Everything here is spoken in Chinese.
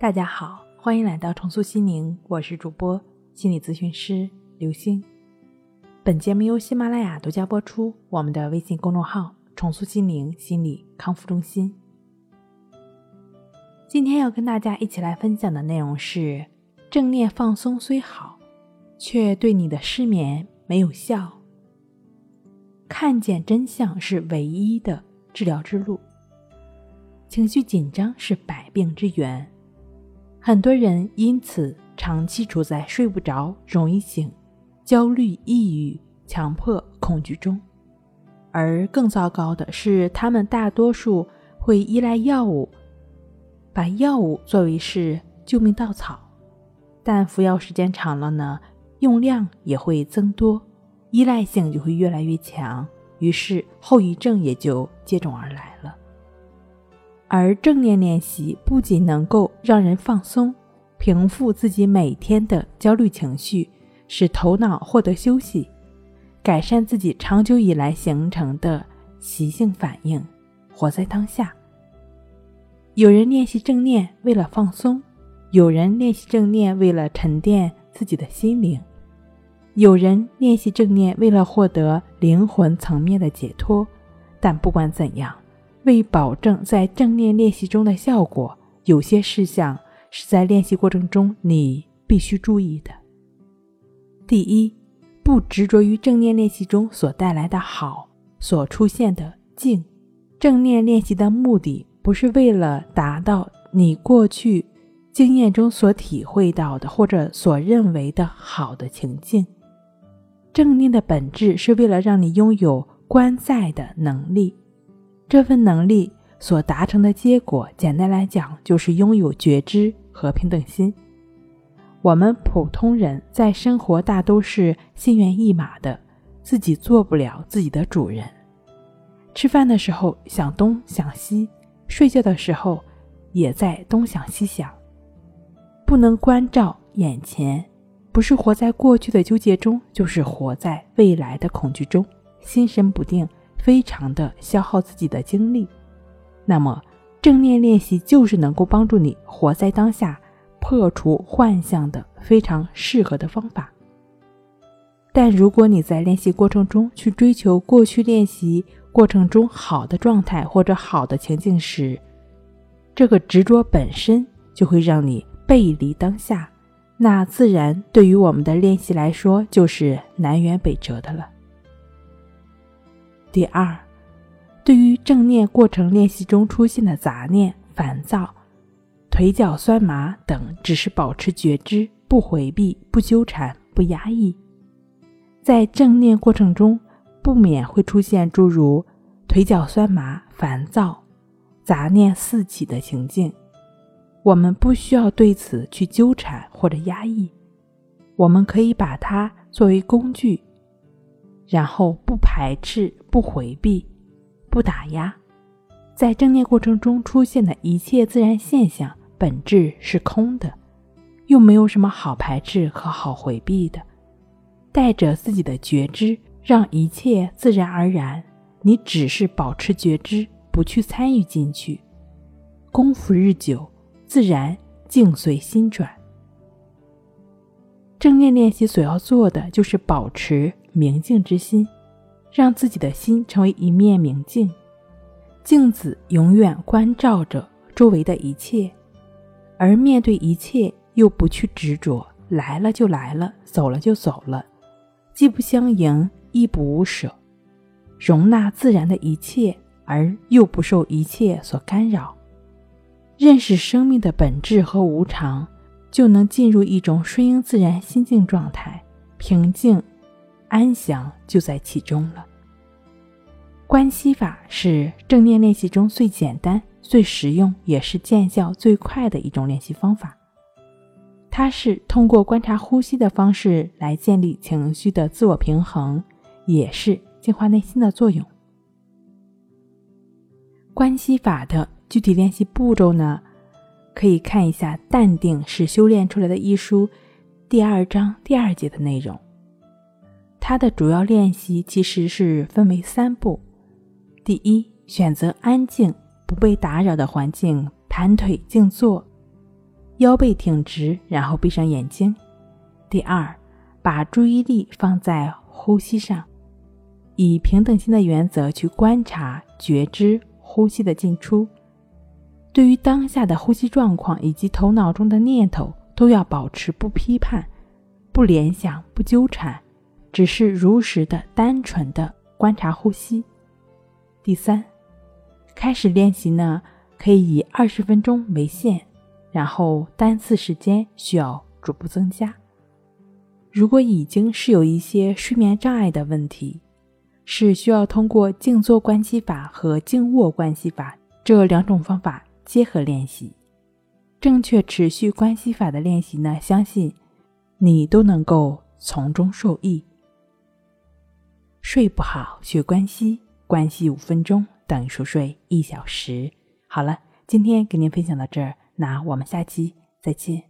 大家好，欢迎来到重塑心灵，我是主播心理咨询师刘星。本节目由喜马拉雅独家播出。我们的微信公众号“重塑心灵心理康复中心”。今天要跟大家一起来分享的内容是：正念放松虽好，却对你的失眠没有效。看见真相是唯一的治疗之路。情绪紧张是百病之源。很多人因此长期处在睡不着、容易醒、焦虑、抑郁、强迫、恐惧中，而更糟糕的是，他们大多数会依赖药物，把药物作为是救命稻草。但服药时间长了呢，用量也会增多，依赖性就会越来越强，于是后遗症也就接踵而来了。而正念练习不仅能够让人放松、平复自己每天的焦虑情绪，使头脑获得休息，改善自己长久以来形成的习性反应，活在当下。有人练习正念为了放松，有人练习正念为了沉淀自己的心灵，有人练习正念为了获得灵魂层面的解脱。但不管怎样。为保证在正念练习中的效果，有些事项是在练习过程中你必须注意的。第一，不执着于正念练习中所带来的好，所出现的静。正念练习的目的不是为了达到你过去经验中所体会到的或者所认为的好的情境。正念的本质是为了让你拥有观在的能力。这份能力所达成的结果，简单来讲，就是拥有觉知和平等心。我们普通人在生活大都是心猿意马的，自己做不了自己的主人。吃饭的时候想东想西，睡觉的时候也在东想西想，不能关照眼前，不是活在过去的纠结中，就是活在未来的恐惧中，心神不定。非常的消耗自己的精力，那么正念练习就是能够帮助你活在当下、破除幻象的非常适合的方法。但如果你在练习过程中去追求过去练习过程中好的状态或者好的情境时，这个执着本身就会让你背离当下，那自然对于我们的练习来说就是南辕北辙的了。第二，对于正念过程练习中出现的杂念、烦躁、腿脚酸麻等，只是保持觉知，不回避、不纠缠、不压抑。在正念过程中，不免会出现诸如腿脚酸麻、烦躁、杂念四起的情境。我们不需要对此去纠缠或者压抑，我们可以把它作为工具。然后不排斥、不回避、不打压，在正念过程中出现的一切自然现象，本质是空的，又没有什么好排斥和好回避的。带着自己的觉知，让一切自然而然。你只是保持觉知，不去参与进去。功夫日久，自然境随心转。正念练习所要做的，就是保持。明镜之心，让自己的心成为一面明镜，镜子永远关照着周围的一切，而面对一切又不去执着，来了就来了，走了就走了，既不相迎，亦不无舍，容纳自然的一切，而又不受一切所干扰，认识生命的本质和无常，就能进入一种顺应自然心境状态，平静。安详就在其中了。关系法是正念练习中最简单、最实用，也是见效最快的一种练习方法。它是通过观察呼吸的方式来建立情绪的自我平衡，也是净化内心的作用。关系法的具体练习步骤呢，可以看一下《淡定是修炼出来的》一书第二章第二节的内容。它的主要练习其实是分为三步：第一，选择安静、不被打扰的环境，盘腿静坐，腰背挺直，然后闭上眼睛。第二，把注意力放在呼吸上，以平等心的原则去观察、觉知呼吸的进出。对于当下的呼吸状况以及头脑中的念头，都要保持不批判、不联想、不纠缠，只是如实的、单纯的观察呼吸。第三，开始练习呢，可以以二十分钟为限，然后单次时间需要逐步增加。如果已经是有一些睡眠障碍的问题，是需要通过静坐观息法和静卧观息法这两种方法结合练习。正确持续关系法的练习呢，相信你都能够从中受益。睡不好学关系，关系五分钟等于熟睡一小时。好了，今天给您分享到这儿，那我们下期再见。